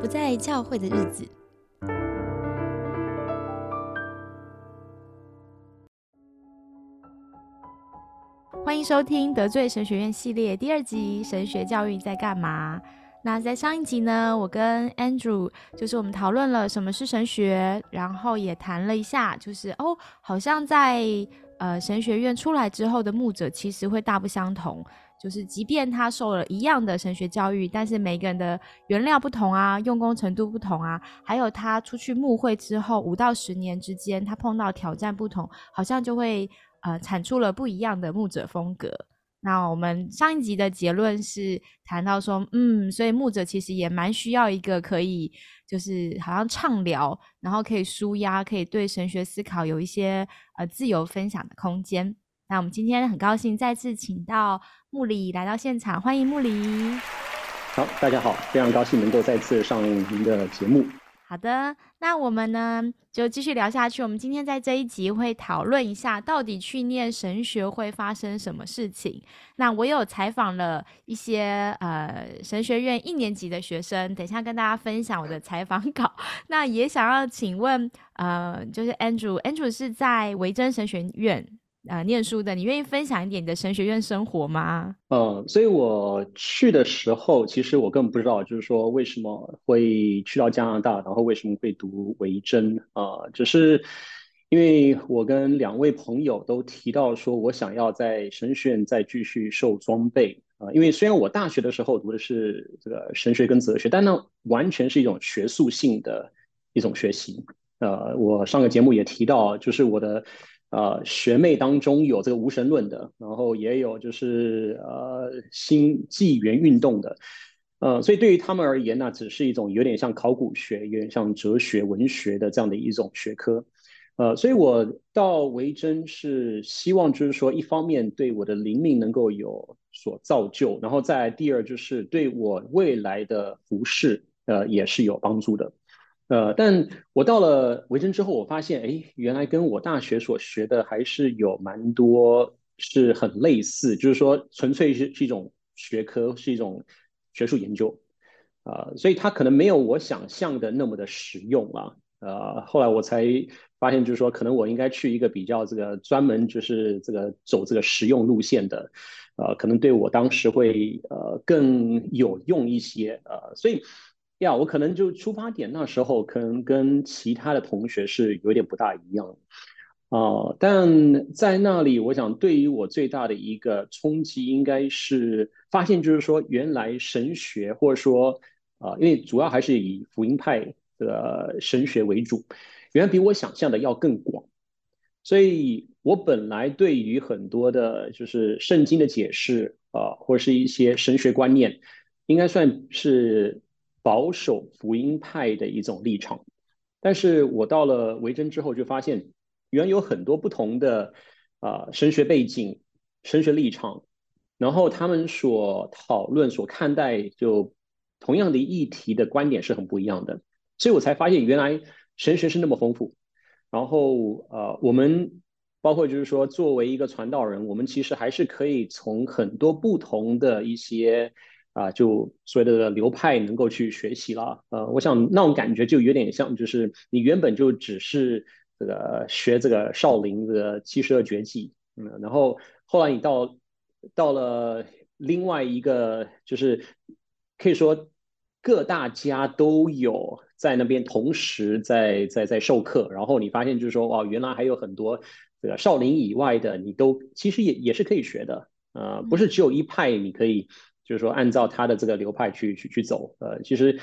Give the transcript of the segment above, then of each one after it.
不在教会的日子。欢迎收听得罪神学院系列第二集《神学教育在干嘛》。那在上一集呢，我跟 Andrew 就是我们讨论了什么是神学，然后也谈了一下，就是哦，好像在呃神学院出来之后的牧者其实会大不相同。就是即便他受了一样的神学教育，但是每个人的原料不同啊，用功程度不同啊，还有他出去牧会之后五到十年之间，他碰到挑战不同，好像就会呃产出了不一样的牧者风格。那我们上一集的结论是谈到说，嗯，所以牧者其实也蛮需要一个可以就是好像畅聊，然后可以舒压，可以对神学思考有一些呃自由分享的空间。那我们今天很高兴再次请到木里来到现场，欢迎木里。好，大家好，非常高兴能够再次上您的节目。好的，那我们呢就继续聊下去。我们今天在这一集会讨论一下，到底去念神学会发生什么事情。那我有采访了一些呃神学院一年级的学生，等一下跟大家分享我的采访稿。那也想要请问，呃，就是 Andrew，Andrew 是在维珍神学院。啊，念书的，你愿意分享一点你的神学院生活吗？嗯，所以我去的时候，其实我根本不知道，就是说为什么会去到加拿大，然后为什么会读维珍啊？只是因为我跟两位朋友都提到说，我想要在神学院再继续受装备啊。因为虽然我大学的时候读的是这个神学跟哲学，但那完全是一种学术性的一种学习。呃，我上个节目也提到，就是我的。呃，学妹当中有这个无神论的，然后也有就是呃新纪元运动的，呃，所以对于他们而言呢，只是一种有点像考古学、有点像哲学、文学的这样的一种学科，呃，所以我到维珍是希望就是说，一方面对我的灵命能够有所造就，然后再第二就是对我未来的服饰呃也是有帮助的。呃，但我到了维珍之后，我发现，哎，原来跟我大学所学的还是有蛮多是很类似，就是说，纯粹是是一种学科，是一种学术研究，啊，所以它可能没有我想象的那么的实用啊。呃，后来我才发现，就是说，可能我应该去一个比较这个专门就是这个走这个实用路线的，呃，可能对我当时会呃更有用一些，呃，所以。呀，我可能就出发点那时候可能跟其他的同学是有点不大一样，啊，但在那里，我想对于我最大的一个冲击应该是发现，就是说原来神学或者说啊，因为主要还是以福音派的神学为主，原来比我想象的要更广，所以我本来对于很多的就是圣经的解释啊，或者是一些神学观念，应该算是。保守福音派的一种立场，但是我到了维珍之后，就发现原有很多不同的啊神学背景、神学立场，然后他们所讨论、所看待就同样的议题的观点是很不一样的，所以我才发现原来神学是那么丰富。然后呃，我们包括就是说，作为一个传道人，我们其实还是可以从很多不同的一些。啊，就所谓的流派能够去学习了，呃，我想那种感觉就有点像，就是你原本就只是这个学这个少林的七十二绝技，嗯，然后后来你到到了另外一个，就是可以说各大家都有在那边同时在在在授课，然后你发现就是说，哇，原来还有很多这个少林以外的，你都其实也也是可以学的，呃，不是只有一派你可以。就是说，按照他的这个流派去去去走，呃，其实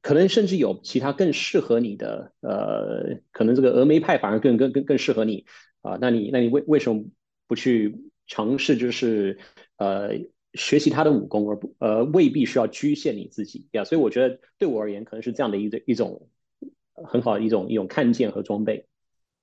可能甚至有其他更适合你的，呃，可能这个峨眉派反而更更更更适合你啊。那你那你为为什么不去尝试，就是呃学习他的武功，而不呃未必需要局限你自己呀？所以我觉得对我而言，可能是这样的一一种很好的一种一种看见和装备。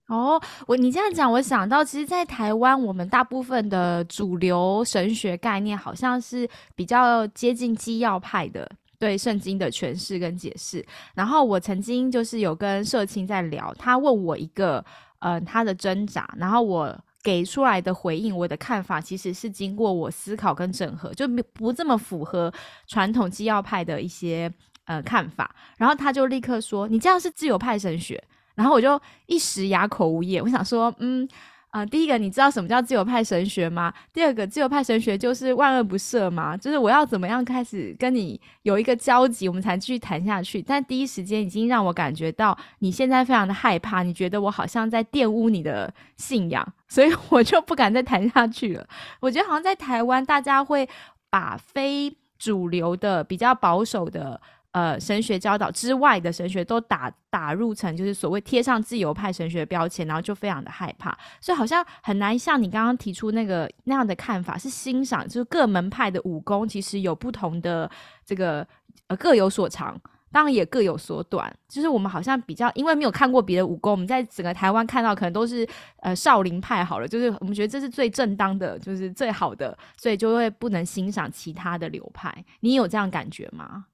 哦，我你这样讲，我想到，其实，在台湾，我们大部分的主流神学概念，好像是比较接近基要派的对圣经的诠释跟解释。然后，我曾经就是有跟社青在聊，他问我一个，呃，他的挣扎，然后我给出来的回应，我的看法，其实是经过我思考跟整合，就不这么符合传统基要派的一些。呃看法，然后他就立刻说：“你这样是自由派神学。”然后我就一时哑口无言。我想说，嗯。啊，第一个你知道什么叫自由派神学吗？第二个自由派神学就是万恶不赦吗？就是我要怎么样开始跟你有一个交集，我们才继续谈下去？但第一时间已经让我感觉到你现在非常的害怕，你觉得我好像在玷污你的信仰，所以我就不敢再谈下去了。我觉得好像在台湾，大家会把非主流的、比较保守的。呃，神学教导之外的神学都打打入成就是所谓贴上自由派神学标签，然后就非常的害怕，所以好像很难像你刚刚提出那个那样的看法，是欣赏就是各门派的武功其实有不同的这个呃各有所长，当然也各有所短。就是我们好像比较因为没有看过别的武功，我们在整个台湾看到可能都是呃少林派好了，就是我们觉得这是最正当的，就是最好的，所以就会不能欣赏其他的流派。你有这样感觉吗？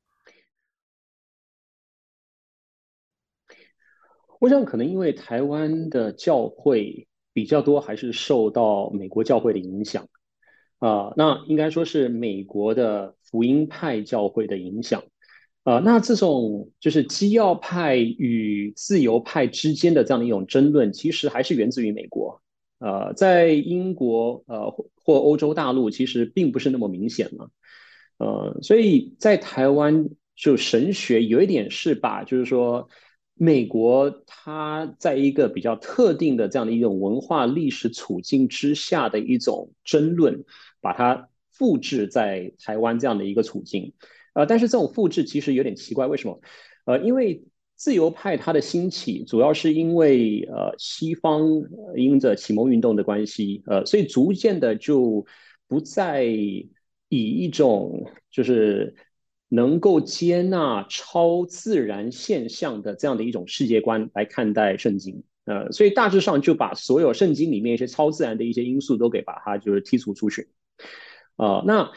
我想可能因为台湾的教会比较多，还是受到美国教会的影响啊。那应该说是美国的福音派教会的影响啊。那这种就是基要派与自由派之间的这样的一种争论，其实还是源自于美国。呃，在英国呃或欧洲大陆，其实并不是那么明显了。呃，所以在台湾就神学有一点是把，就是说。美国它在一个比较特定的这样的一种文化历史处境之下的一种争论，把它复制在台湾这样的一个处境，呃，但是这种复制其实有点奇怪，为什么？呃，因为自由派它的兴起，主要是因为呃西方因着启蒙运动的关系，呃，所以逐渐的就不再以一种就是。能够接纳超自然现象的这样的一种世界观来看待圣经，呃，所以大致上就把所有圣经里面一些超自然的一些因素都给把它就是剔除出去，呃，那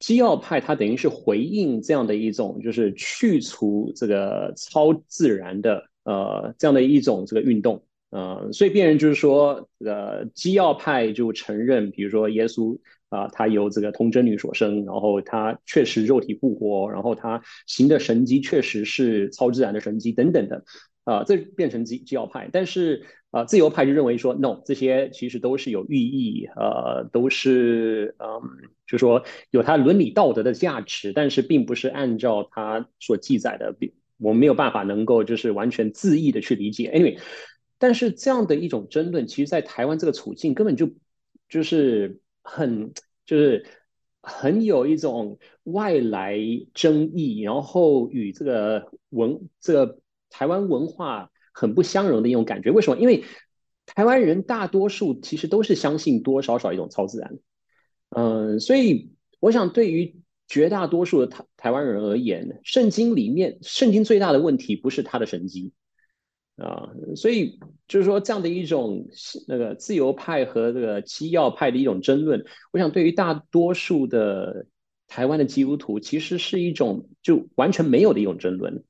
基要派它等于是回应这样的一种就是去除这个超自然的呃这样的一种这个运动，呃，所以变人就是说，这个基要派就承认，比如说耶稣。啊，他由这个童贞女所生，然后他确实肉体复活，然后他行的神迹确实是超自然的神迹等等的，啊，这变成基基要派。但是啊，自由派就认为说，no，这些其实都是有寓意，呃，都是嗯，就说有它伦理道德的价值，但是并不是按照他所记载的，我们没有办法能够就是完全自意的去理解。Anyway，但是这样的一种争论，其实在台湾这个处境根本就就是。很就是很有一种外来争议，然后与这个文这个台湾文化很不相容的一种感觉。为什么？因为台湾人大多数其实都是相信多少少一种超自然。嗯，所以我想对于绝大多数的台台湾人而言，圣经里面圣经最大的问题不是他的神迹。啊，所以就是说，这样的一种那个自由派和这个基要派的一种争论，我想对于大多数的台湾的基督徒，其实是一种就完全没有的一种争论。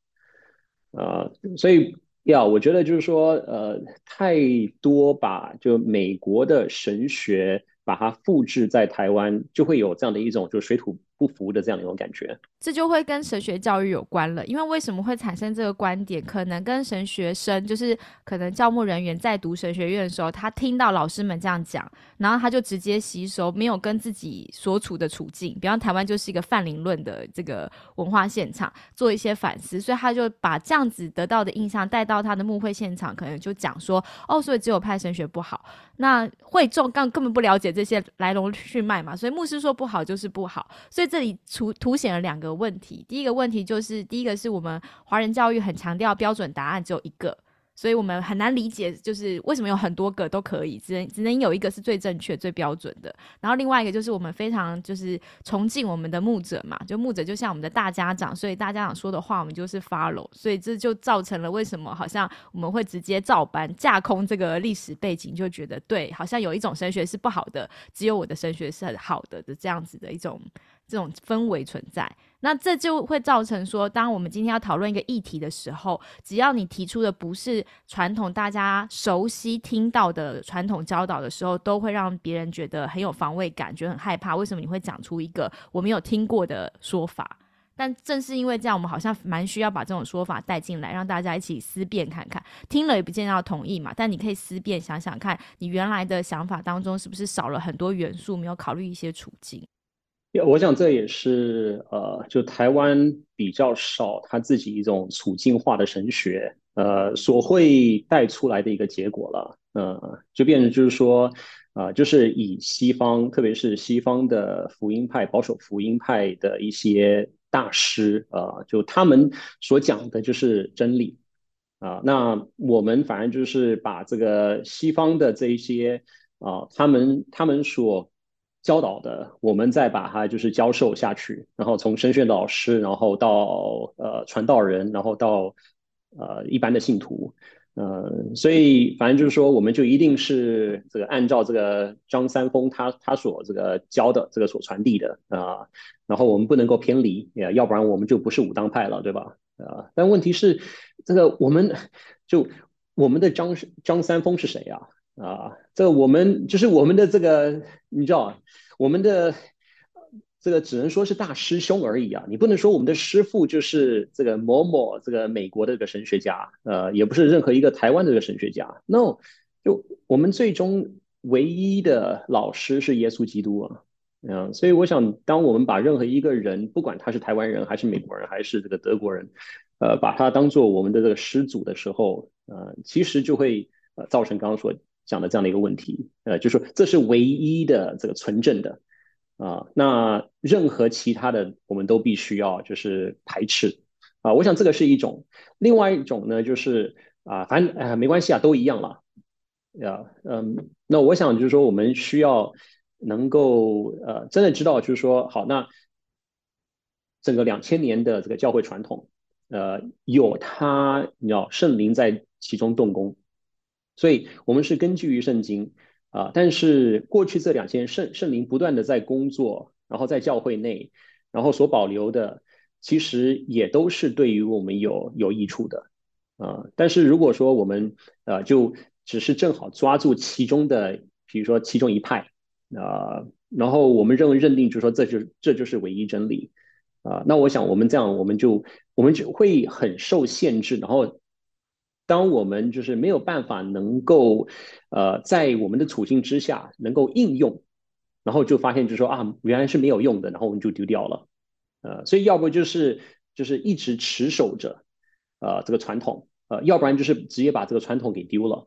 啊，所以要我觉得就是说，呃，太多把就美国的神学把它复制在台湾，就会有这样的一种就水土不服的这样一种感觉。这就会跟神学教育有关了，因为为什么会产生这个观点？可能跟神学生，就是可能教牧人员在读神学院的时候，他听到老师们这样讲，然后他就直接吸收，没有跟自己所处的处境，比方台湾就是一个泛灵论的这个文化现场，做一些反思，所以他就把这样子得到的印象带到他的牧会现场，可能就讲说，哦，所以只有派神学不好，那会众刚根本不了解这些来龙去脉嘛，所以牧师说不好就是不好，所以这里凸凸显了两个。问题，第一个问题就是，第一个是我们华人教育很强调标准答案只有一个，所以我们很难理解，就是为什么有很多个都可以，只能只能有一个是最正确、最标准的。然后另外一个就是我们非常就是崇敬我们的牧者嘛，就牧者就像我们的大家长，所以大家长说的话我们就是 follow，所以这就造成了为什么好像我们会直接照搬架空这个历史背景，就觉得对，好像有一种神学是不好的，只有我的神学是很好的的这样子的一种这种氛围存在。那这就会造成说，当我们今天要讨论一个议题的时候，只要你提出的不是传统大家熟悉听到的传统教导的时候，都会让别人觉得很有防卫感，觉得很害怕。为什么你会讲出一个我没有听过的说法？但正是因为这样，我们好像蛮需要把这种说法带进来，让大家一起思辨看看。听了也不见得要同意嘛，但你可以思辨想想看，你原来的想法当中是不是少了很多元素，没有考虑一些处境。我想这也是呃，就台湾比较少他自己一种处境化的神学，呃，所会带出来的一个结果了。呃，就变成就是说，啊，就是以西方，特别是西方的福音派、保守福音派的一些大师，呃，就他们所讲的就是真理，啊，那我们反正就是把这个西方的这一些啊，他们他们所教导的，我们再把它就是教授下去，然后从神学老师，然后到呃传道人，然后到呃一般的信徒，呃，所以反正就是说，我们就一定是这个按照这个张三丰他他所这个教的这个所传递的啊，然后我们不能够偏离，要不然我们就不是武当派了，对吧？啊，但问题是这个我们 就我们的张张三丰是谁呀？啊，这我们就是我们的这个，你知道，我们的这个只能说是大师兄而已啊，你不能说我们的师傅就是这个某某这个美国的这个神学家，呃，也不是任何一个台湾的这个神学家，no，就我们最终唯一的老师是耶稣基督啊，嗯，所以我想，当我们把任何一个人，不管他是台湾人还是美国人还是这个德国人，呃，把他当做我们的这个师祖的时候，呃，其实就会呃造成刚刚说。讲的这样的一个问题，呃，就是说这是唯一的这个纯正的啊，那任何其他的我们都必须要就是排斥啊。我想这个是一种，另外一种呢就是啊，反正呃没关系啊，都一样了，呀，嗯，那我想就是说我们需要能够呃真的知道就是说好，那整个两千年的这个教会传统，呃，有它你知道圣灵在其中动工。所以，我们是根据于圣经啊，但是过去这两千圣圣灵不断的在工作，然后在教会内，然后所保留的，其实也都是对于我们有有益处的啊。但是如果说我们呃就只是正好抓住其中的，比如说其中一派啊，然后我们认为认定就是说这就这就是唯一真理啊，那我想我们这样我们就我们就会很受限制，然后。当我们就是没有办法能够，呃，在我们的处境之下能够应用，然后就发现就说啊，原来是没有用的，然后我们就丢掉了，呃，所以要不就是就是一直持守着，呃，这个传统，呃，要不然就是直接把这个传统给丢了，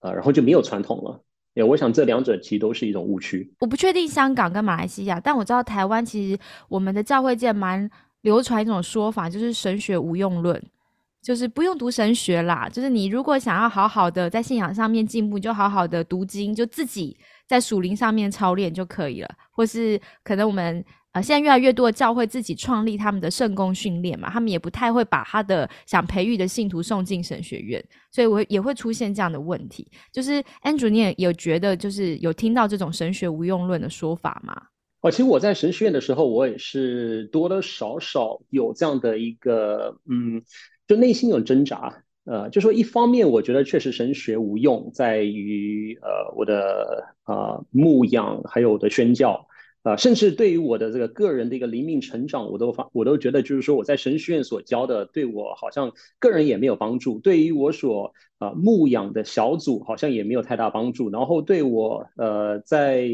呃，然后就没有传统了。哎，我想这两者其实都是一种误区。我不确定香港跟马来西亚，但我知道台湾其实我们的教会界蛮流传一种说法，就是神学无用论。就是不用读神学啦，就是你如果想要好好的在信仰上面进步，就好好的读经，就自己在属灵上面操练就可以了。或是可能我们呃现在越来越多的教会自己创立他们的圣公训练嘛，他们也不太会把他的想培育的信徒送进神学院，所以我也会出现这样的问题。就是 Andrew，你也有觉得就是有听到这种神学无用论的说法吗？哦，其实我在神学院的时候，我也是多多少少有这样的一个嗯。就内心有挣扎，呃，就说一方面，我觉得确实神学无用，在于呃我的啊牧养，还有我的宣教，呃，甚至对于我的这个个人的一个灵命成长，我都发我都觉得就是说我在神学院所教的，对我好像个人也没有帮助，对于我所啊牧养的小组好像也没有太大帮助，然后对我呃在。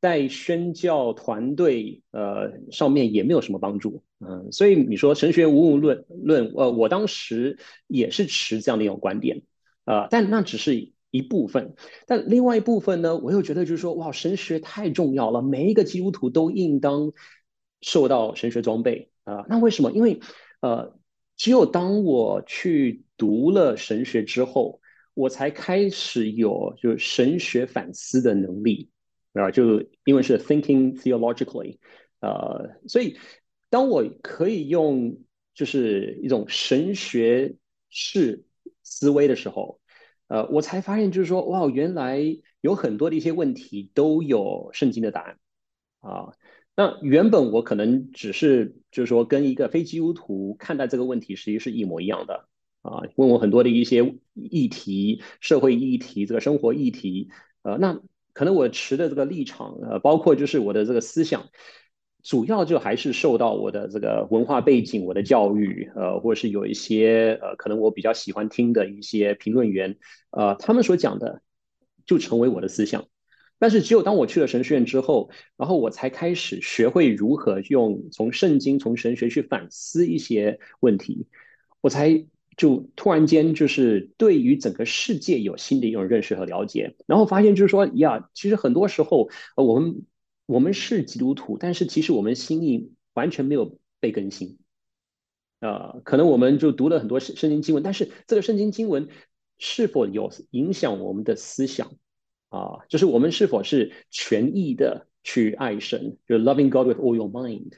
在宣教团队呃上面也没有什么帮助，嗯，所以你说神学无用论论，呃，我当时也是持这样的一种观点，呃，但那只是一部分，但另外一部分呢，我又觉得就是说，哇，神学太重要了，每一个基督徒都应当受到神学装备啊，那为什么？因为呃，只有当我去读了神学之后，我才开始有就是神学反思的能力。啊，就英文是 thinking theologically，呃，所以当我可以用就是一种神学式思维的时候，呃，我才发现就是说，哇，原来有很多的一些问题都有圣经的答案啊。那原本我可能只是就是说跟一个非基督徒看待这个问题，实际是一模一样的啊。问我很多的一些议题、社会议题、这个生活议题，呃，那。可能我持的这个立场，呃，包括就是我的这个思想，主要就还是受到我的这个文化背景、我的教育，呃，或者是有一些呃，可能我比较喜欢听的一些评论员，呃，他们所讲的就成为我的思想。但是只有当我去了神学院之后，然后我才开始学会如何用从圣经、从神学去反思一些问题，我才就突然间就是对于整个世界有新的一种认识和了解，然后发现就是说呀，其实很多时候呃我们我们是基督徒，但是其实我们心意完全没有被更新，呃，可能我们就读了很多圣圣经经文，但是这个圣经经文是否有影响我们的思想？啊，就是我们是否是全意的去爱神，就 loving God with all your mind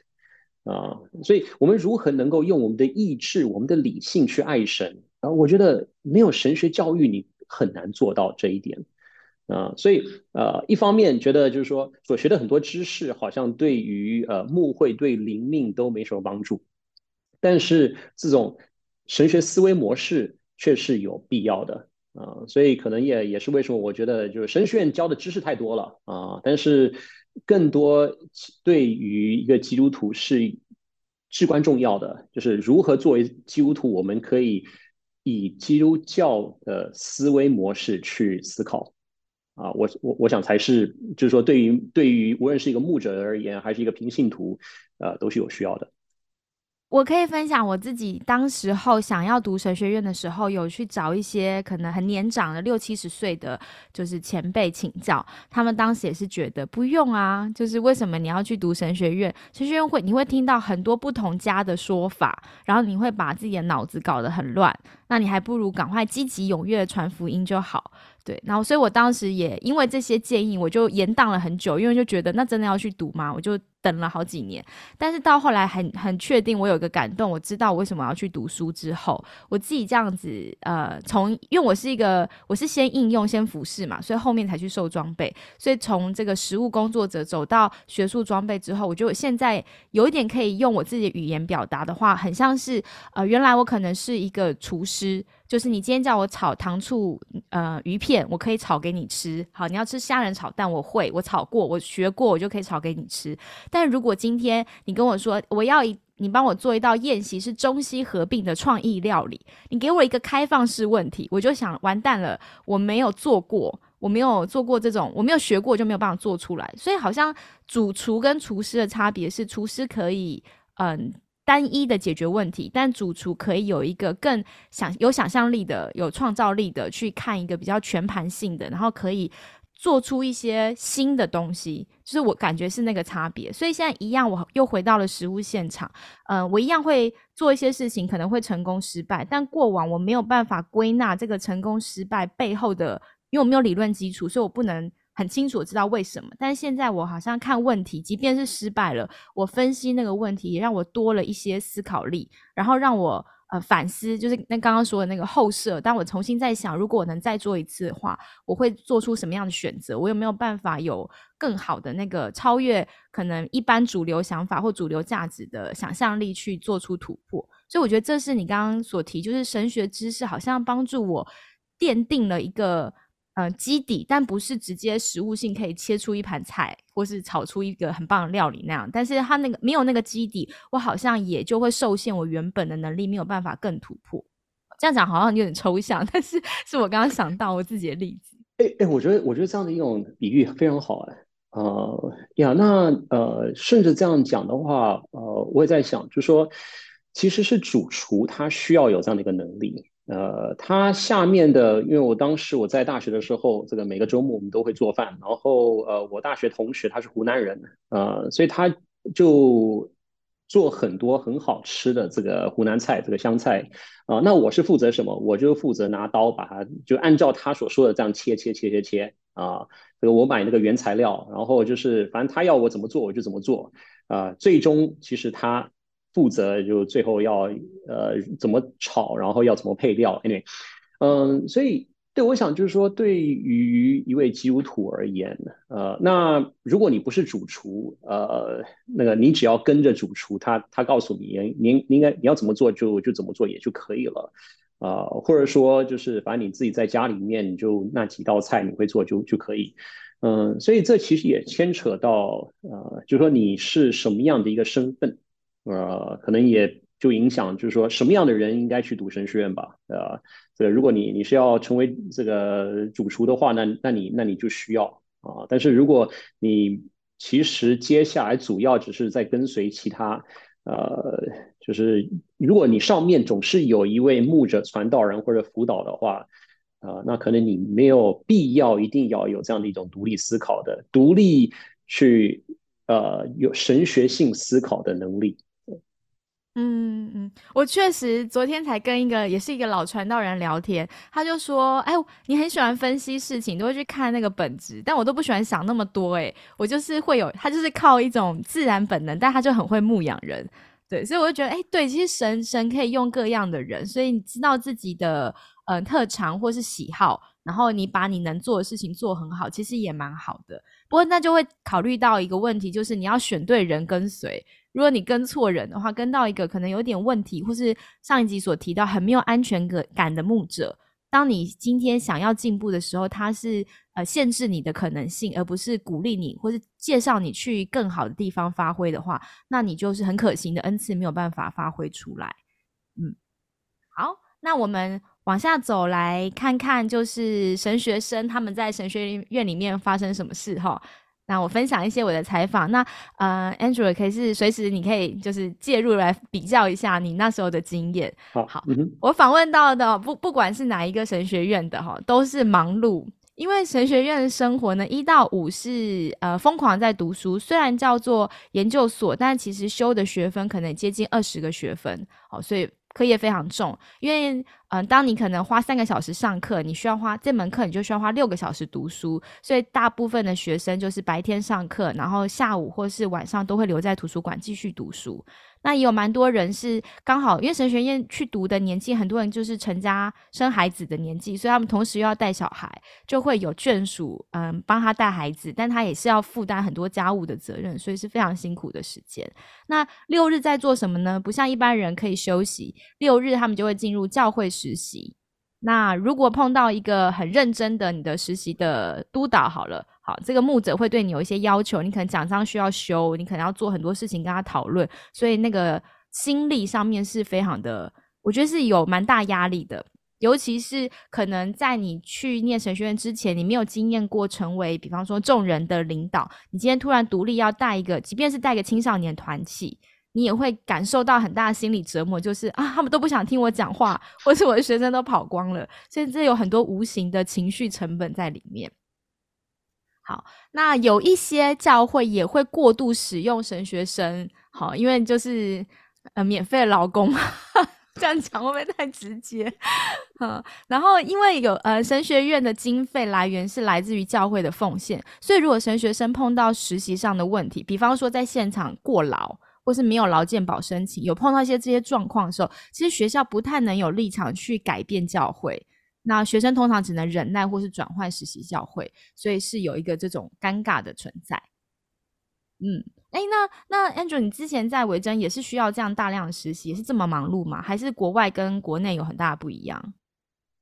啊，所以我们如何能够用我们的意志、我们的理性去爱神？啊，我觉得没有神学教育，你很难做到这一点啊。所以呃，一方面觉得就是说所学的很多知识，好像对于呃牧会、对灵命都没什么帮助，但是这种神学思维模式却是有必要的。啊，所以可能也也是为什么我觉得就是神学院教的知识太多了啊，但是更多对于一个基督徒是至关重要的，就是如何作为基督徒，我们可以以基督教的思维模式去思考啊，我我我想才是就是说对于对于无论是一个牧者而言，还是一个平信徒，呃，都是有需要的。我可以分享我自己当时候想要读神学院的时候，有去找一些可能很年长的六七十岁的就是前辈请教，他们当时也是觉得不用啊，就是为什么你要去读神学院？神学院会你会听到很多不同家的说法，然后你会把自己的脑子搞得很乱，那你还不如赶快积极踊跃的传福音就好。对，然后所以我当时也因为这些建议，我就延宕了很久，因为就觉得那真的要去读吗？我就等了好几年。但是到后来很很确定，我有一个感动，我知道我为什么要去读书之后，我自己这样子呃，从因为我是一个我是先应用先服侍嘛，所以后面才去受装备。所以从这个实务工作者走到学术装备之后，我觉得我现在有一点可以用我自己的语言表达的话，很像是呃，原来我可能是一个厨师。吃就是你今天叫我炒糖醋呃鱼片，我可以炒给你吃。好，你要吃虾仁炒蛋，我会，我炒过，我学过，我就可以炒给你吃。但如果今天你跟我说我要一，你帮我做一道宴席是中西合并的创意料理，你给我一个开放式问题，我就想完蛋了，我没有做过，我没有做过这种，我没有学过，就没有办法做出来。所以好像主厨跟厨师的差别是，厨师可以嗯。单一的解决问题，但主厨可以有一个更想有想象力的、有创造力的去看一个比较全盘性的，然后可以做出一些新的东西。就是我感觉是那个差别。所以现在一样，我又回到了实物现场。嗯，我一样会做一些事情，可能会成功失败，但过往我没有办法归纳这个成功失败背后的，因为我没有理论基础，所以我不能。很清楚知道为什么，但是现在我好像看问题，即便是失败了，我分析那个问题也让我多了一些思考力，然后让我呃反思，就是那刚刚说的那个后设。当我重新在想，如果我能再做一次的话，我会做出什么样的选择？我有没有办法有更好的那个超越可能一般主流想法或主流价值的想象力去做出突破？所以我觉得这是你刚刚所提，就是神学知识好像帮助我奠定了一个。呃，基底，但不是直接食物性可以切出一盘菜，或是炒出一个很棒的料理那样。但是它那个没有那个基底，我好像也就会受限，我原本的能力没有办法更突破。这样讲好像有点抽象，但是是我刚刚想到我自己的例子。哎哎，我觉得我觉得这样的一种比喻非常好哎。呃呀，那呃顺着这样讲的话，呃，我也在想，就说其实是主厨他需要有这样的一个能力。呃，他下面的，因为我当时我在大学的时候，这个每个周末我们都会做饭，然后呃，我大学同学他是湖南人，呃，所以他就做很多很好吃的这个湖南菜，这个湘菜啊。那我是负责什么？我就负责拿刀把它就按照他所说的这样切切切切切啊。这个我买那个原材料，然后就是反正他要我怎么做我就怎么做啊。最终其实他。负责就最后要呃怎么炒，然后要怎么配料，anyway，嗯，所以对我想就是说，对于一位基督徒而言，呃，那如果你不是主厨，呃，那个你只要跟着主厨，他他告诉你，您您应该你要怎么做就就怎么做也就可以了，啊，或者说就是反正你自己在家里面就那几道菜你会做就就可以。嗯，所以这其实也牵扯到呃，就是说你是什么样的一个身份，呃，可能也就影响，就是说什么样的人应该去读神学院吧，呃，这如果你你是要成为这个主厨的话，那那你那你就需要啊，但是如果你其实接下来主要只是在跟随其他，呃，就是如果你上面总是有一位牧者、传道人或者辅导的话。啊，那可能你没有必要一定要有这样的一种独立思考的、独立去呃有神学性思考的能力。嗯嗯，我确实昨天才跟一个也是一个老传道人聊天，他就说：“哎，你很喜欢分析事情，都会去看那个本质，但我都不喜欢想那么多。哎，我就是会有，他就是靠一种自然本能，但他就很会牧养人。对，所以我就觉得，哎，对，其实神神可以用各样的人，所以你知道自己的。”嗯，特长或是喜好，然后你把你能做的事情做很好，其实也蛮好的。不过那就会考虑到一个问题，就是你要选对人跟随。如果你跟错人的话，跟到一个可能有点问题，或是上一集所提到很没有安全感的牧者，当你今天想要进步的时候，他是呃限制你的可能性，而不是鼓励你或是介绍你去更好的地方发挥的话，那你就是很可行的恩赐没有办法发挥出来。嗯，好，那我们。往下走来看看，就是神学生他们在神学院里面发生什么事哈。那我分享一些我的采访。那呃，Andrew 可以是随时你可以就是介入来比较一下你那时候的经验。好，好，我访问到的不不管是哪一个神学院的哈，都是忙碌，因为神学院的生活呢，一到五是呃疯狂在读书，虽然叫做研究所，但其实修的学分可能接近二十个学分，好，所以。课业非常重，因为嗯，当你可能花三个小时上课，你需要花这门课，你就需要花六个小时读书，所以大部分的学生就是白天上课，然后下午或是晚上都会留在图书馆继续读书。那也有蛮多人是刚好因为神学院去读的年纪，很多人就是成家生孩子的年纪，所以他们同时又要带小孩，就会有眷属嗯帮他带孩子，但他也是要负担很多家务的责任，所以是非常辛苦的时间。那六日在做什么呢？不像一般人可以休息，六日他们就会进入教会实习。那如果碰到一个很认真的你的实习的督导，好了。这个牧者会对你有一些要求，你可能奖章需要修，你可能要做很多事情跟他讨论，所以那个心力上面是非常的，我觉得是有蛮大压力的。尤其是可能在你去念神学院之前，你没有经验过成为，比方说众人的领导，你今天突然独立要带一个，即便是带个青少年团体，你也会感受到很大的心理折磨，就是啊，他们都不想听我讲话，或是我的学生都跑光了，所以这有很多无形的情绪成本在里面。好，那有一些教会也会过度使用神学生，好，因为就是呃免费劳工嘛，这样讲会不会太直接？嗯，然后因为有呃神学院的经费来源是来自于教会的奉献，所以如果神学生碰到实习上的问题，比方说在现场过劳，或是没有劳健保申请，有碰到一些这些状况的时候，其实学校不太能有立场去改变教会。那学生通常只能忍耐或是转换实习教会，所以是有一个这种尴尬的存在。嗯，哎，那那 Andrew，你之前在维珍也是需要这样大量的实习，是这么忙碌吗？还是国外跟国内有很大的不一样？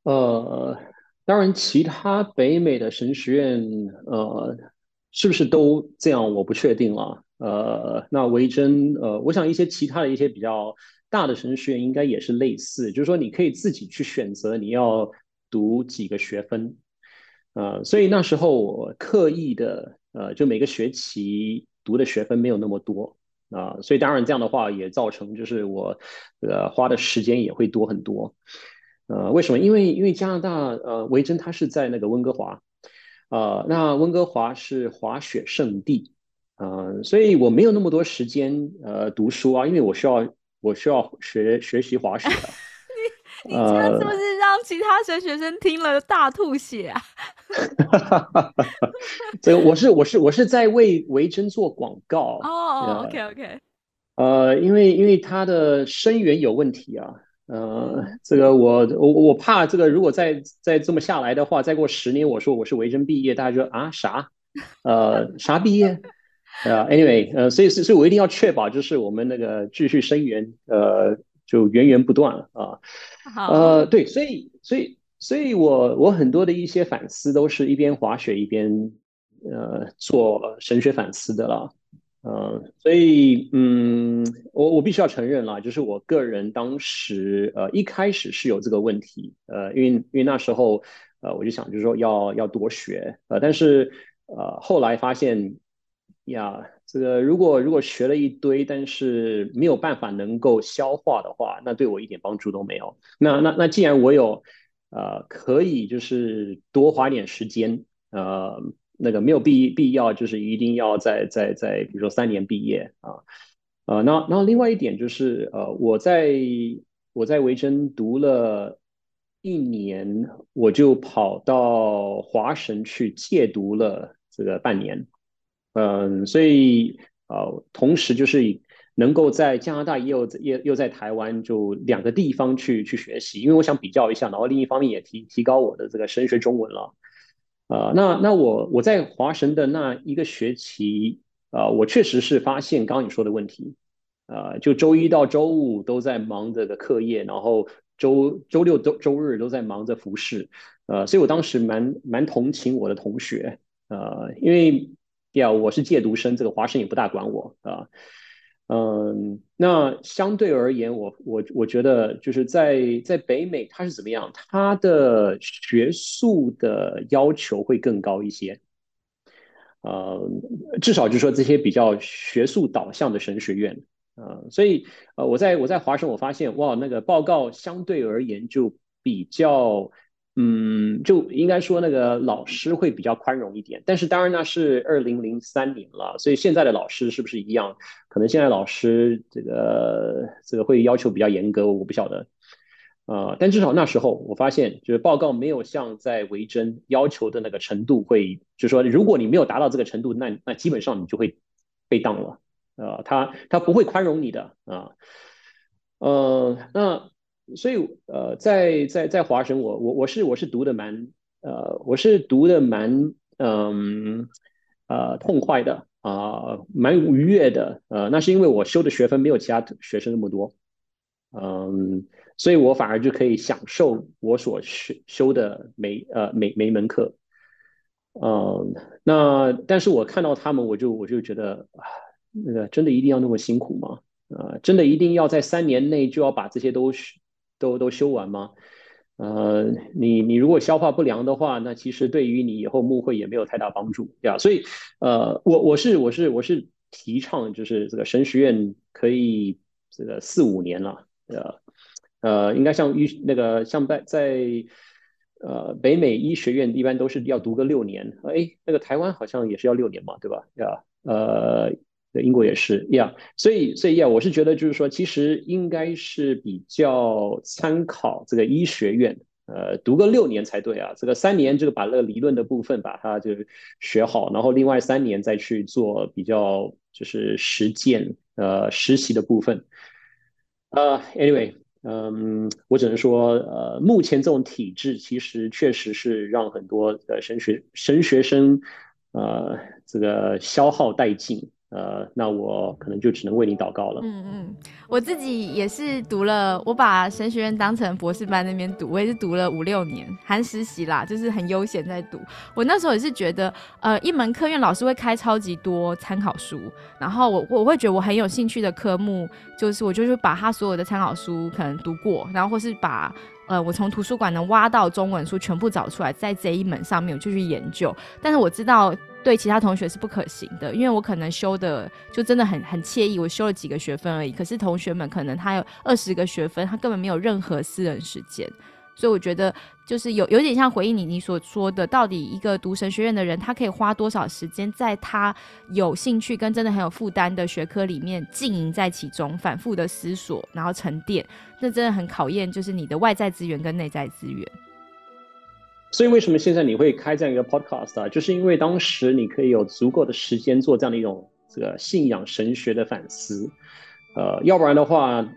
呃，当然，其他北美的神学院，呃，是不是都这样？我不确定了。呃，那维珍，呃，我想一些其他的一些比较大的神学院应该也是类似，就是说你可以自己去选择你要。读几个学分，呃，所以那时候我刻意的，呃，就每个学期读的学分没有那么多。啊，所以当然这样的话也造成就是我，呃，花的时间也会多很多，呃，为什么？因为因为加拿大，呃，维珍它是在那个温哥华，呃，那温哥华是滑雪圣地，呃，所以我没有那么多时间，呃，读书啊，因为我需要我需要学学习滑雪。你这样是不是让其他学学生听了大吐血啊？这个我是我是我是在为维珍做广告哦。OK OK。呃，因为因为他的生源有问题啊。呃，这个我我我怕这个如果再再这么下来的话，再过十年我说我是维珍毕业，大家说啊啥？呃啥毕业？呃，Anyway，呃，所以所以我一定要确保就是我们那个继续生源呃。就源源不断了啊，呃，对，所以，所以，所以我我很多的一些反思都是一边滑雪一边呃做神学反思的了。呃，所以嗯，我我必须要承认啦，就是我个人当时呃一开始是有这个问题，呃，因为因为那时候呃我就想就是说要要多学，呃，但是呃后来发现呀，这个如果如果学了一堆，但是没有办法能够消化的话，那对我一点帮助都没有。那那那既然我有呃可以就是多花点时间，呃。那个没有必必要，就是一定要在在在，比如说三年毕业啊，呃，那那另外一点就是，呃，我在我在维珍读了一年，我就跑到华神去借读了这个半年，嗯，所以呃，同时就是能够在加拿大也有也又在台湾，就两个地方去去学习，因为我想比较一下，然后另一方面也提提高我的这个升学中文了。呃，那那我我在华神的那一个学期，呃，我确实是发现刚刚你说的问题，呃，就周一到周五都在忙着个课业，然后周周六周周日都在忙着服饰，呃，所以我当时蛮蛮同情我的同学，呃，因为第二，我是借读生，这个华生也不大管我啊。嗯，那相对而言，我我我觉得就是在在北美，它是怎么样？它的学术的要求会更高一些，呃，至少就说这些比较学术导向的神学院，呃，所以呃，我在我在华盛我发现，哇，那个报告相对而言就比较。嗯，就应该说那个老师会比较宽容一点，但是当然那是二零零三年了，所以现在的老师是不是一样？可能现在老师这个这个会要求比较严格，我不晓得。呃，但至少那时候我发现，就是报告没有像在维珍要求的那个程度，会就是说，如果你没有达到这个程度，那那基本上你就会被当了。呃，他他不会宽容你的啊。呃，那。所以，呃，在在在华神，我我我是我是读的蛮，呃，我是读的蛮，嗯，呃，痛快的啊，蛮愉悦的，呃，那是因为我修的学分没有其他学生那么多，嗯，所以我反而就可以享受我所修修的每呃每每一门课，嗯，那但是我看到他们，我就我就觉得，那个真的一定要那么辛苦吗？啊，真的一定要在三年内就要把这些都学？都都修完吗？呃，你你如果消化不良的话，那其实对于你以后牧会也没有太大帮助，对吧？所以，呃，我我是我是我是提倡，就是这个神学院可以这个四五年了，呃呃，应该像医那个像在在呃北美医学院一般都是要读个六年，哎，那个台湾好像也是要六年嘛，对吧？对吧，呃。对，英国也是一样，所以所以呀，我是觉得就是说，其实应该是比较参考这个医学院，呃，读个六年才对啊。这个三年，这个把那个理论的部分把它就学好，然后另外三年再去做比较就是实践呃实习的部分。呃，anyway，嗯，我只能说，呃，目前这种体制其实确实是让很多的神学神学生呃这个消耗殆尽。呃，那我可能就只能为你祷告了。嗯嗯，我自己也是读了，我把神学院当成博士班那边读，我也是读了五六年，含实习啦，就是很悠闲在读。我那时候也是觉得，呃，一门课院老师会开超级多参考书，然后我我会觉得我很有兴趣的科目，就是我就是把他所有的参考书可能读过，然后或是把呃我从图书馆能挖到中文书全部找出来，在这一门上面我就去研究。但是我知道。对其他同学是不可行的，因为我可能修的就真的很很惬意，我修了几个学分而已。可是同学们可能他有二十个学分，他根本没有任何私人时间。所以我觉得就是有有点像回应你你所说的，到底一个读神学院的人，他可以花多少时间在他有兴趣跟真的很有负担的学科里面经营在其中，反复的思索，然后沉淀，那真的很考验就是你的外在资源跟内在资源。所以为什么现在你会开这样一个 podcast 啊？就是因为当时你可以有足够的时间做这样的一种这个信仰神学的反思，呃，要不然的话。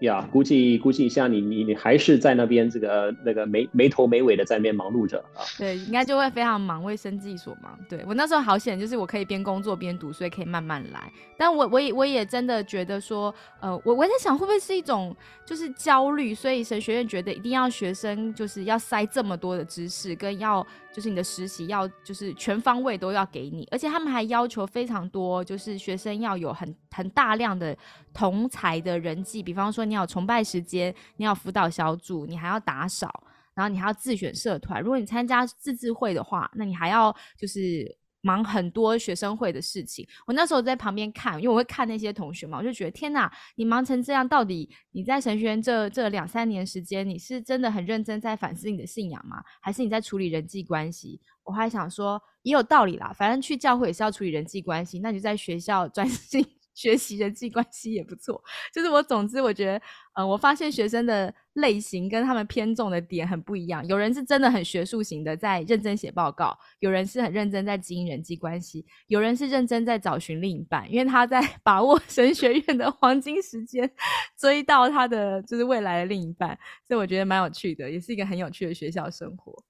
呀，估计估计像，你你你还是在那边这个那个没没头没尾的在那边忙碌着啊。对，应该就会非常忙，为生计所忙。对我那时候好险，就是我可以边工作边读，所以可以慢慢来。但我我也我也真的觉得说，呃，我我在想会不会是一种就是焦虑，所以神学院觉得一定要学生就是要塞这么多的知识，跟要就是你的实习要就是全方位都要给你，而且他们还要求非常多，就是学生要有很很大量的同才的人际，比方说你要崇拜时间，你要辅导小组，你还要打扫，然后你还要自选社团。如果你参加自治会的话，那你还要就是。忙很多学生会的事情，我那时候在旁边看，因为我会看那些同学嘛，我就觉得天呐，你忙成这样，到底你在神学院这这两三年时间，你是真的很认真在反思你的信仰吗？还是你在处理人际关系？我还想说也有道理啦，反正去教会也是要处理人际关系，那就在学校专心。学习人际关系也不错，就是我总之我觉得，呃，我发现学生的类型跟他们偏重的点很不一样。有人是真的很学术型的，在认真写报告；有人是很认真在经营人际关系；有人是认真在找寻另一半，因为他在 把握神学院的黄金时间，追到他的就是未来的另一半。所以我觉得蛮有趣的，也是一个很有趣的学校生活。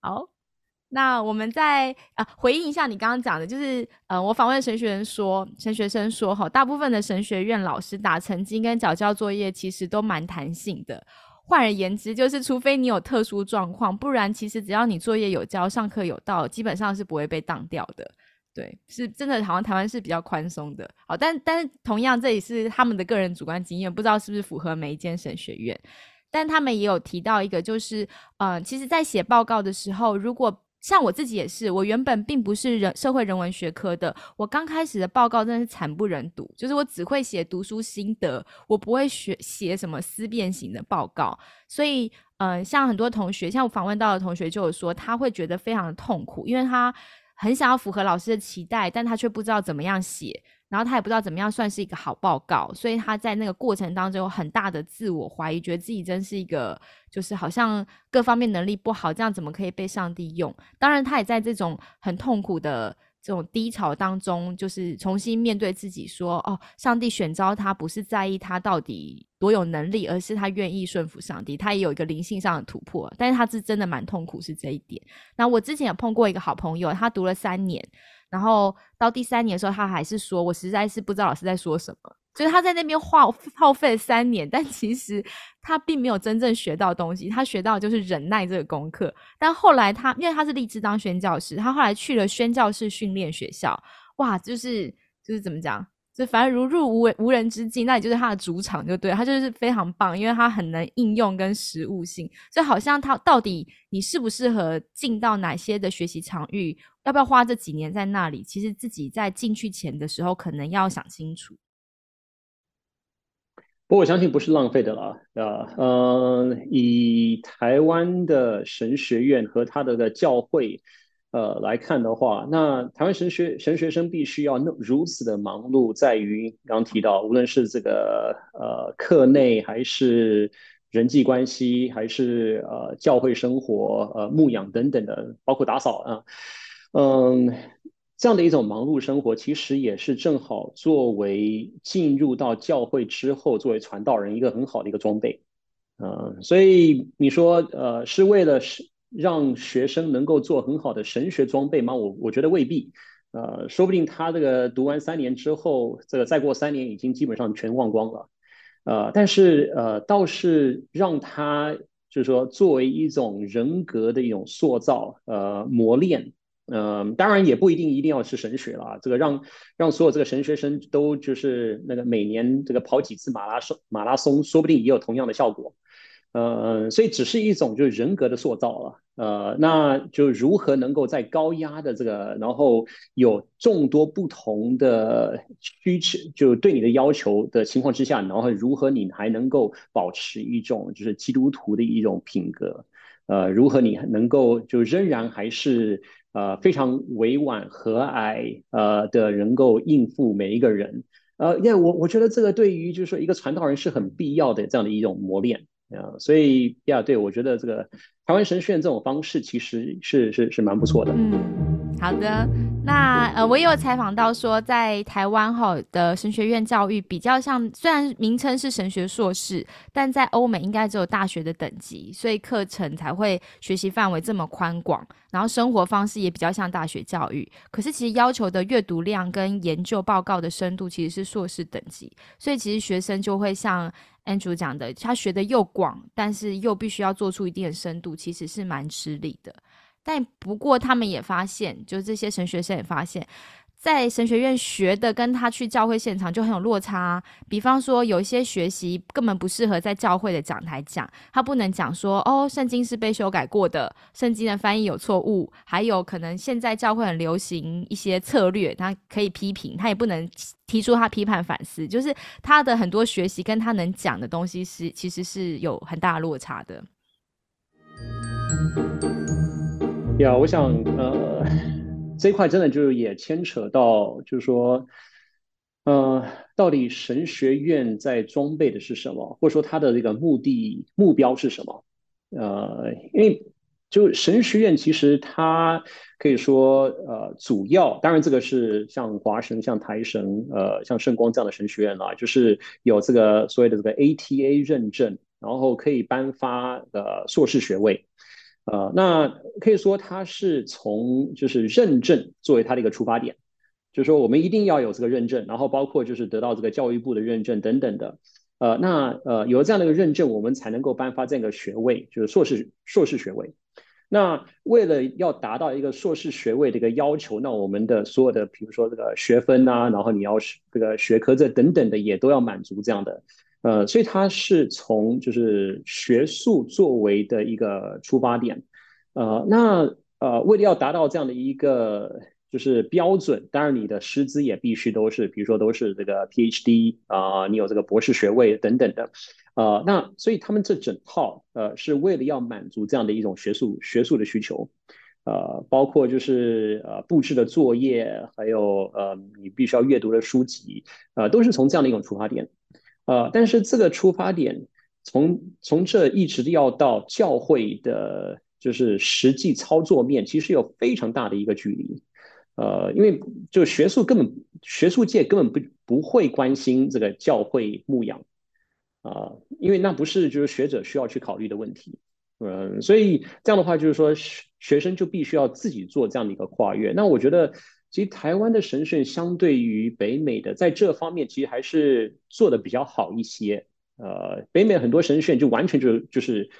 好。那我们再啊回应一下你刚刚讲的，就是呃，我访问神学生说，神学生说哈，大部分的神学院老师打成绩跟缴交作业其实都蛮弹性的。换而言之，就是除非你有特殊状况，不然其实只要你作业有交，上课有到，基本上是不会被当掉的。对，是真的，好像台湾是比较宽松的。好，但但是同样这也是他们的个人主观经验，不知道是不是符合每一间神学院。但他们也有提到一个，就是呃，其实，在写报告的时候，如果像我自己也是，我原本并不是人社会人文学科的，我刚开始的报告真的是惨不忍睹，就是我只会写读书心得，我不会学写什么思辨型的报告，所以，嗯，像很多同学，像我访问到的同学就有说，他会觉得非常的痛苦，因为他很想要符合老师的期待，但他却不知道怎么样写。然后他也不知道怎么样算是一个好报告，所以他在那个过程当中有很大的自我怀疑，觉得自己真是一个就是好像各方面能力不好，这样怎么可以被上帝用？当然，他也在这种很痛苦的这种低潮当中，就是重新面对自己，说：“哦，上帝选召他不是在意他到底多有能力，而是他愿意顺服上帝。他也有一个灵性上的突破，但是他是真的蛮痛苦，是这一点。那我之前有碰过一个好朋友，他读了三年。”然后到第三年的时候，他还是说：“我实在是不知道老师在说什么。”就是他在那边耗耗费了三年，但其实他并没有真正学到东西。他学到就是忍耐这个功课。但后来他因为他是立志当宣教师，他后来去了宣教士训练学校。哇，就是就是怎么讲？就反正如入无无人之境，那也就是他的主场，就对他就是非常棒，因为他很能应用跟实物性，所以好像他到底你适不适合进到哪些的学习场域，要不要花这几年在那里，其实自己在进去前的时候，可能要想清楚。不过我相信不是浪费的啦，啊，嗯，以台湾的神学院和他的教会。呃，来看的话，那台湾神学神学生必须要那如此的忙碌，在于刚提到，无论是这个呃课内，还是人际关系，还是呃教会生活，呃牧养等等的，包括打扫啊，嗯，这样的一种忙碌生活，其实也是正好作为进入到教会之后，作为传道人一个很好的一个装备，嗯，所以你说呃是为了是。让学生能够做很好的神学装备吗？我我觉得未必，呃，说不定他这个读完三年之后，这个再过三年已经基本上全忘光了，呃，但是呃，倒是让他就是说作为一种人格的一种塑造，呃，磨练，嗯，当然也不一定一定要是神学了，这个让让所有这个神学生都就是那个每年这个跑几次马拉松，马拉松说不定也有同样的效果。呃，所以只是一种就是人格的塑造了，呃，那就如何能够在高压的这个，然后有众多不同的需求，就对你的要求的情况之下，然后如何你还能够保持一种就是基督徒的一种品格，呃，如何你能够就仍然还是呃非常委婉和蔼呃的，能够应付每一个人，呃，因为我我觉得这个对于就是说一个传道人是很必要的这样的一种磨练。啊，所以呀，对我觉得这个台湾神学院这种方式其实是是是蛮不错的。好的。那呃，我也有采访到说，在台湾哈的神学院教育比较像，虽然名称是神学硕士，但在欧美应该只有大学的等级，所以课程才会学习范围这么宽广，然后生活方式也比较像大学教育。可是其实要求的阅读量跟研究报告的深度其实是硕士等级，所以其实学生就会像。Andrew 讲的，他学的又广，但是又必须要做出一定的深度，其实是蛮吃力的。但不过他们也发现，就这些神学生也发现。在神学院学的跟他去教会现场就很有落差。比方说，有一些学习根本不适合在教会的讲台讲，他不能讲说哦，圣经是被修改过的，圣经的翻译有错误，还有可能现在教会很流行一些策略，他可以批评，他也不能提出他批判反思，就是他的很多学习跟他能讲的东西是其实是有很大落差的。呀，我想呃。这一块真的就是也牵扯到，就是说，呃，到底神学院在装备的是什么，或者说它的这个目的目标是什么？呃，因为就神学院其实它可以说，呃，主要当然这个是像华神、像台神、呃，像圣光这样的神学院啦，就是有这个所谓的这个 ATA 认证，然后可以颁发的硕士学位。呃，那可以说它是从就是认证作为它的一个出发点，就是说我们一定要有这个认证，然后包括就是得到这个教育部的认证等等的。呃，那呃有了这样的一个认证，我们才能够颁发这样一个学位，就是硕士硕士学位。那为了要达到一个硕士学位的一个要求，那我们的所有的比如说这个学分啊，然后你要这个学科这等等的也都要满足这样的。呃，所以它是从就是学术作为的一个出发点，呃，那呃，为了要达到这样的一个就是标准，当然你的师资也必须都是，比如说都是这个 PhD 啊，你有这个博士学位等等的，呃，那所以他们这整套呃是为了要满足这样的一种学术学术的需求，呃，包括就是呃布置的作业，还有呃你必须要阅读的书籍，呃，都是从这样的一种出发点。呃，但是这个出发点从从这一直要到教会的，就是实际操作面，其实有非常大的一个距离。呃，因为就学术根本学术界根本不不会关心这个教会牧养啊，因为那不是就是学者需要去考虑的问题。嗯，所以这样的话就是说学生就必须要自己做这样的一个跨越。那我觉得。其实台湾的神圣相对于北美的，在这方面其实还是做的比较好一些。呃，北美很多神学就完全就就是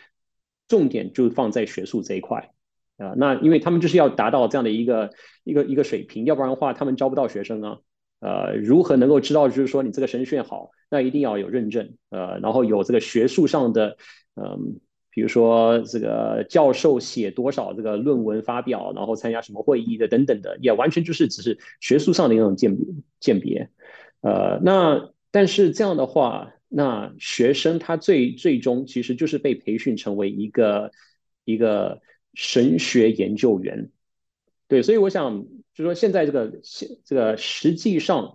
重点就放在学术这一块啊。那因为他们就是要达到这样的一个一个一个水平，要不然的话他们招不到学生啊。呃，如何能够知道就是说你这个神学好，那一定要有认证，呃，然后有这个学术上的嗯。比如说这个教授写多少这个论文发表，然后参加什么会议的等等的，也完全就是只是学术上的一种鉴别鉴别。呃，那但是这样的话，那学生他最最终其实就是被培训成为一个一个神学研究员。对，所以我想就说现在这个现这个实际上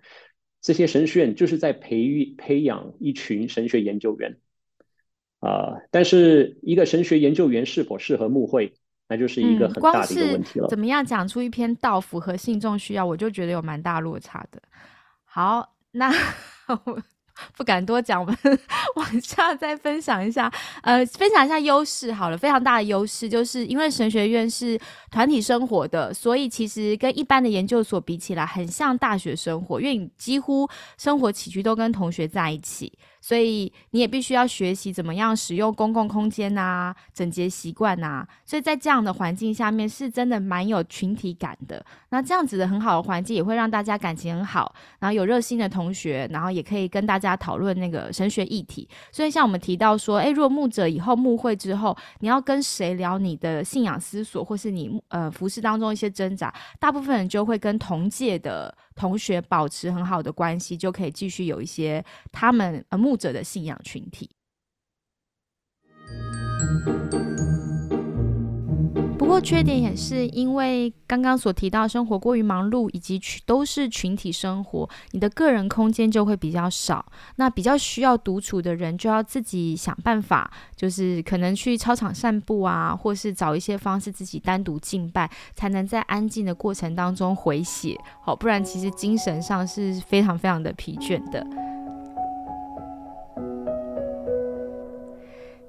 这些神学院就是在培育培养一群神学研究员。啊，但是一个神学研究员是否适合牧会，那就是一个很大的一个问题了。怎么样讲出一篇道符合信众需要，我就觉得有蛮大落差的。好，那 我。不敢多讲，我们往下再分享一下。呃，分享一下优势好了，非常大的优势就是因为神学院是团体生活的，所以其实跟一般的研究所比起来，很像大学生活，因为你几乎生活起居都跟同学在一起，所以你也必须要学习怎么样使用公共空间呐，整洁习惯呐。所以在这样的环境下面，是真的蛮有群体感的。那这样子的很好的环境，也会让大家感情很好，然后有热心的同学，然后也可以跟大家。讨论那个神学议题，所以像我们提到说，诶，如果牧者以后牧会之后，你要跟谁聊你的信仰思索，或是你呃服饰当中一些挣扎，大部分人就会跟同届的同学保持很好的关系，就可以继续有一些他们呃牧者的信仰群体。缺点也是因为刚刚所提到生活过于忙碌，以及群都是群体生活，你的个人空间就会比较少。那比较需要独处的人，就要自己想办法，就是可能去操场散步啊，或是找一些方式自己单独敬拜，才能在安静的过程当中回血。好，不然其实精神上是非常非常的疲倦的。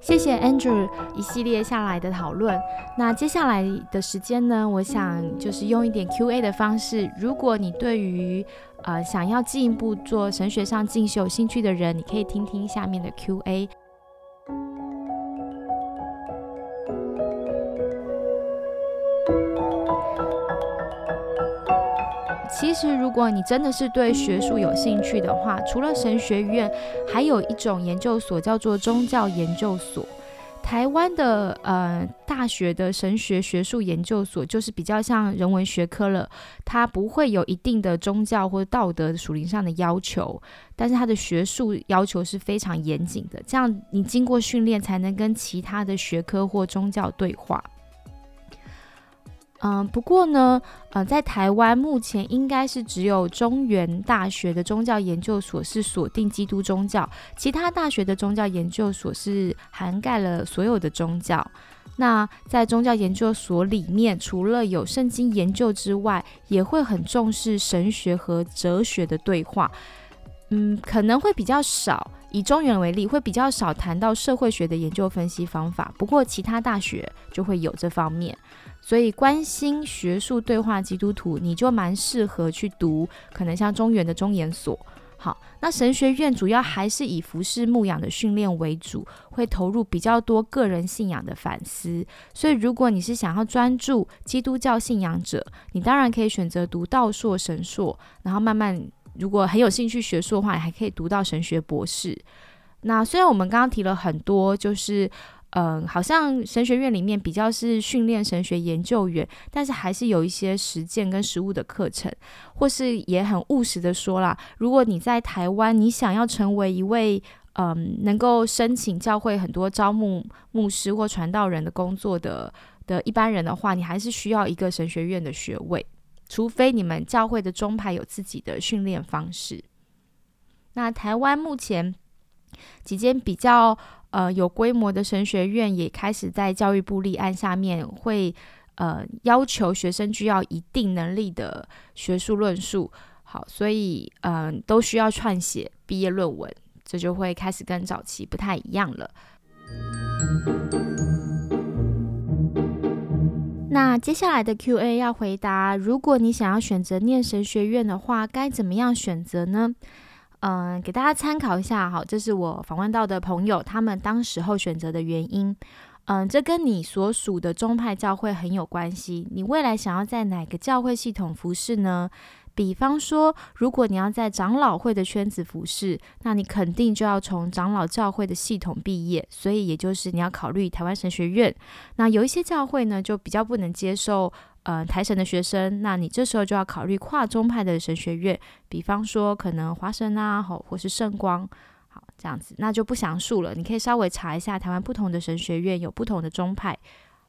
谢谢 Andrew 一系列下来的讨论。那接下来的时间呢，我想就是用一点 Q&A 的方式。如果你对于呃想要进一步做神学上进修有兴趣的人，你可以听听下面的 Q&A。其实如果你真的是对学术有兴趣的话，除了神学院，还有一种研究所叫做宗教研究所。台湾的呃大学的神学学术研究所，就是比较像人文学科了，它不会有一定的宗教或道德属灵上的要求，但是它的学术要求是非常严谨的，这样你经过训练才能跟其他的学科或宗教对话。嗯，不过呢，呃，在台湾目前应该是只有中原大学的宗教研究所是锁定基督宗教，其他大学的宗教研究所是涵盖了所有的宗教。那在宗教研究所里面，除了有圣经研究之外，也会很重视神学和哲学的对话。嗯，可能会比较少，以中原为例，会比较少谈到社会学的研究分析方法。不过其他大学就会有这方面。所以，关心学术对话基督徒，你就蛮适合去读，可能像中原的中研所。好，那神学院主要还是以服饰牧养的训练为主，会投入比较多个人信仰的反思。所以，如果你是想要专注基督教信仰者，你当然可以选择读道硕、神硕，然后慢慢，如果很有兴趣学术的话，你还可以读到神学博士。那虽然我们刚刚提了很多，就是。嗯，好像神学院里面比较是训练神学研究员，但是还是有一些实践跟实务的课程，或是也很务实的说啦，如果你在台湾，你想要成为一位嗯能够申请教会很多招募牧师或传道人的工作的的一般人的话，你还是需要一个神学院的学位，除非你们教会的中派有自己的训练方式。那台湾目前几间比较。呃，有规模的神学院也开始在教育部立案下面会呃要求学生具要一定能力的学术论述，好，所以嗯都需要撰写毕业论文，这就会开始跟早期不太一样了。那接下来的 Q&A 要回答，如果你想要选择念神学院的话，该怎么样选择呢？嗯，给大家参考一下哈，这是我访问到的朋友他们当时候选择的原因。嗯，这跟你所属的宗派教会很有关系。你未来想要在哪个教会系统服侍呢？比方说，如果你要在长老会的圈子服侍，那你肯定就要从长老教会的系统毕业，所以也就是你要考虑台湾神学院。那有一些教会呢，就比较不能接受。呃，台神的学生，那你这时候就要考虑跨宗派的神学院，比方说可能华神啊，或或是圣光，好这样子，那就不详述了。你可以稍微查一下台湾不同的神学院有不同的宗派。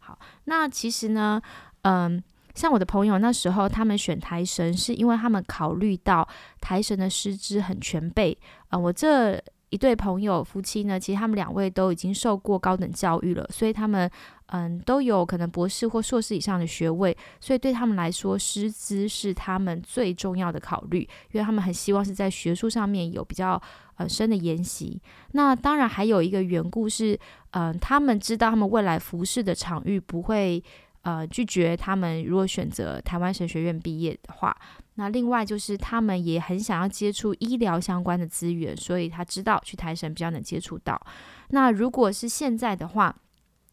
好，那其实呢，嗯，像我的朋友那时候他们选台神，是因为他们考虑到台神的师资很全备啊。我这一对朋友夫妻呢，其实他们两位都已经受过高等教育了，所以他们。嗯，都有可能博士或硕士以上的学位，所以对他们来说，师资是他们最重要的考虑，因为他们很希望是在学术上面有比较呃深的研习。那当然还有一个缘故是，嗯，他们知道他们未来服饰的场域不会呃拒绝他们，如果选择台湾神学院毕业的话，那另外就是他们也很想要接触医疗相关的资源，所以他知道去台神比较能接触到。那如果是现在的话，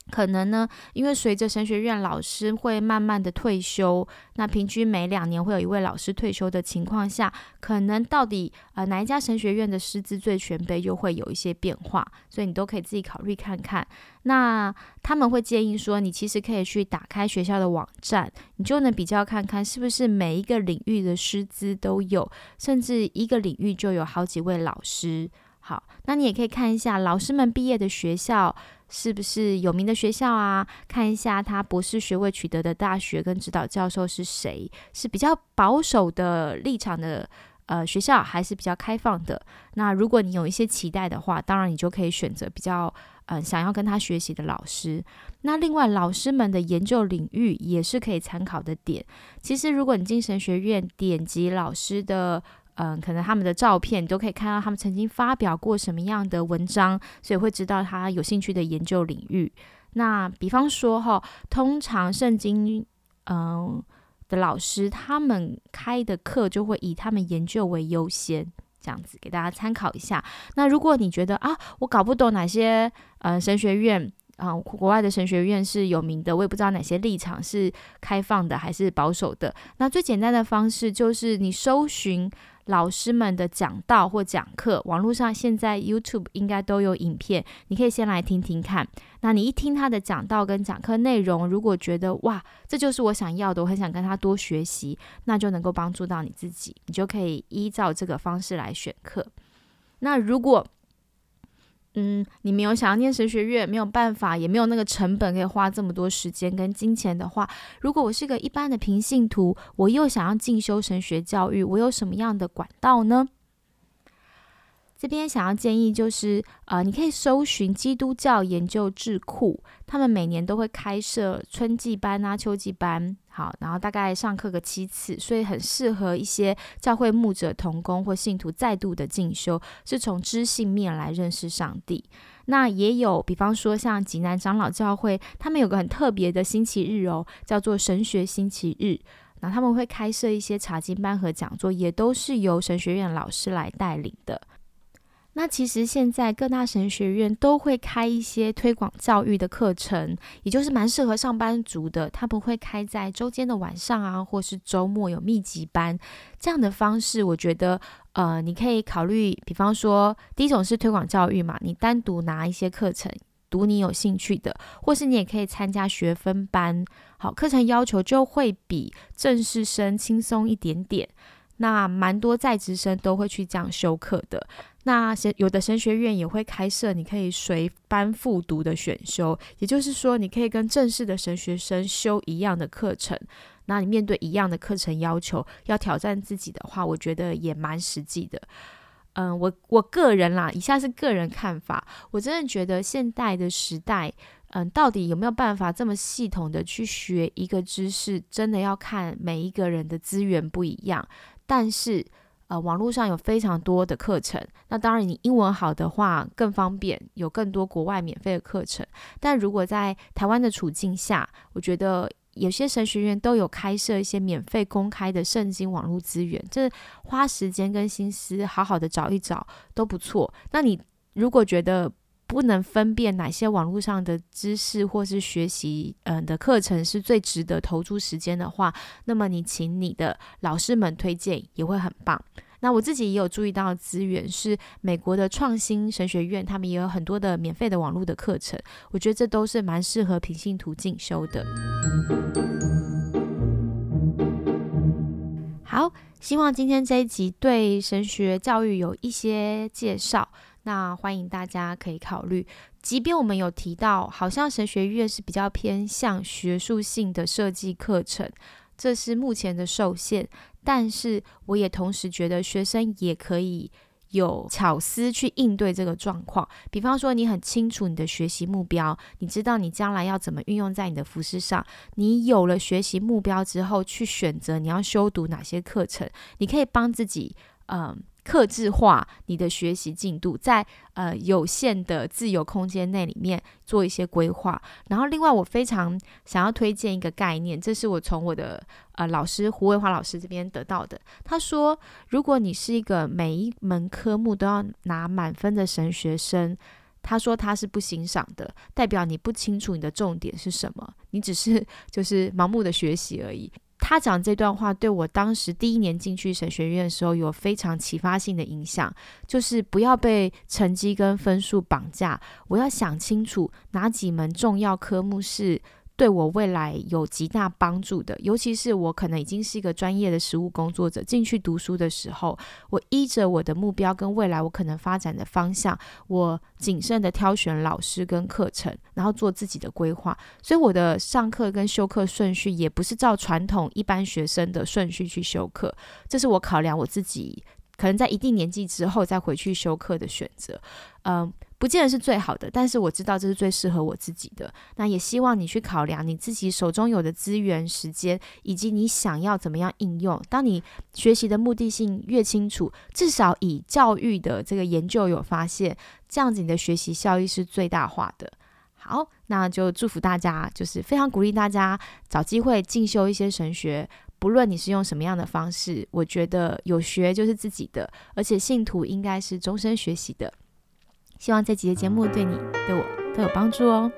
可能呢，因为随着神学院老师会慢慢的退休，那平均每两年会有一位老师退休的情况下，可能到底呃哪一家神学院的师资最全备，又会有一些变化，所以你都可以自己考虑看看。那他们会建议说，你其实可以去打开学校的网站，你就能比较看看是不是每一个领域的师资都有，甚至一个领域就有好几位老师。好，那你也可以看一下老师们毕业的学校。是不是有名的学校啊？看一下他博士学位取得的大学跟指导教授是谁？是比较保守的立场的呃学校，还是比较开放的？那如果你有一些期待的话，当然你就可以选择比较嗯想要跟他学习的老师。那另外老师们的研究领域也是可以参考的点。其实如果你进神学院点击老师的。嗯，可能他们的照片你都可以看到，他们曾经发表过什么样的文章，所以会知道他有兴趣的研究领域。那比方说哈，通常圣经嗯的老师，他们开的课就会以他们研究为优先，这样子给大家参考一下。那如果你觉得啊，我搞不懂哪些呃神学院。啊，国外的神学院是有名的，我也不知道哪些立场是开放的还是保守的。那最简单的方式就是你搜寻。老师们的讲道或讲课，网络上现在 YouTube 应该都有影片，你可以先来听听看。那你一听他的讲道跟讲课内容，如果觉得哇，这就是我想要的，我很想跟他多学习，那就能够帮助到你自己，你就可以依照这个方式来选课。那如果嗯，你没有想要念神学院，没有办法，也没有那个成本可以花这么多时间跟金钱的话，如果我是个一般的平信徒，我又想要进修神学教育，我有什么样的管道呢？这边想要建议就是，呃，你可以搜寻基督教研究智库，他们每年都会开设春季班啊、秋季班，好，然后大概上课个七次，所以很适合一些教会牧者同工或信徒再度的进修，是从知性面来认识上帝。那也有，比方说像济南长老教会，他们有个很特别的星期日哦，叫做神学星期日，那他们会开设一些查经班和讲座，也都是由神学院老师来带领的。那其实现在各大神学院都会开一些推广教育的课程，也就是蛮适合上班族的。他不会开在周间的晚上啊，或是周末有密集班这样的方式。我觉得，呃，你可以考虑，比方说，第一种是推广教育嘛，你单独拿一些课程读你有兴趣的，或是你也可以参加学分班。好，课程要求就会比正式生轻松一点点。那蛮多在职生都会去这样修课的。那神有的神学院也会开设，你可以随班复读的选修，也就是说，你可以跟正式的神学生修一样的课程。那你面对一样的课程要求，要挑战自己的话，我觉得也蛮实际的。嗯，我我个人啦，以下是个人看法，我真的觉得现代的时代，嗯，到底有没有办法这么系统的去学一个知识，真的要看每一个人的资源不一样。但是，呃，网络上有非常多的课程。那当然，你英文好的话更方便，有更多国外免费的课程。但如果在台湾的处境下，我觉得有些神学院都有开设一些免费公开的圣经网络资源，这花时间跟心思好好的找一找都不错。那你如果觉得，不能分辨哪些网络上的知识或是学习，嗯的课程是最值得投注时间的话，那么你请你的老师们推荐也会很棒。那我自己也有注意到资源是美国的创新神学院，他们也有很多的免费的网络的课程，我觉得这都是蛮适合平信徒进修的。好，希望今天这一集对神学教育有一些介绍。那欢迎大家可以考虑，即便我们有提到，好像神学院是比较偏向学术性的设计课程，这是目前的受限。但是我也同时觉得，学生也可以有巧思去应对这个状况。比方说，你很清楚你的学习目标，你知道你将来要怎么运用在你的服饰上。你有了学习目标之后，去选择你要修读哪些课程，你可以帮自己，嗯。克制化你的学习进度，在呃有限的自由空间内里面做一些规划。然后，另外我非常想要推荐一个概念，这是我从我的呃老师胡伟华老师这边得到的。他说，如果你是一个每一门科目都要拿满分的神学生，他说他是不欣赏的，代表你不清楚你的重点是什么，你只是 就是盲目的学习而已。他讲这段话，对我当时第一年进去神学院的时候，有非常启发性的影响，就是不要被成绩跟分数绑架，我要想清楚哪几门重要科目是。对我未来有极大帮助的，尤其是我可能已经是一个专业的实务工作者，进去读书的时候，我依着我的目标跟未来我可能发展的方向，我谨慎的挑选老师跟课程，然后做自己的规划。所以我的上课跟修课顺序也不是照传统一般学生的顺序去修课，这是我考量我自己可能在一定年纪之后再回去修课的选择。嗯。不见得是最好的，但是我知道这是最适合我自己的。那也希望你去考量你自己手中有的资源、时间，以及你想要怎么样应用。当你学习的目的性越清楚，至少以教育的这个研究有发现，这样子你的学习效益是最大化的。好，那就祝福大家，就是非常鼓励大家找机会进修一些神学，不论你是用什么样的方式，我觉得有学就是自己的，而且信徒应该是终身学习的。希望这几节节目对你、对我都有帮助哦。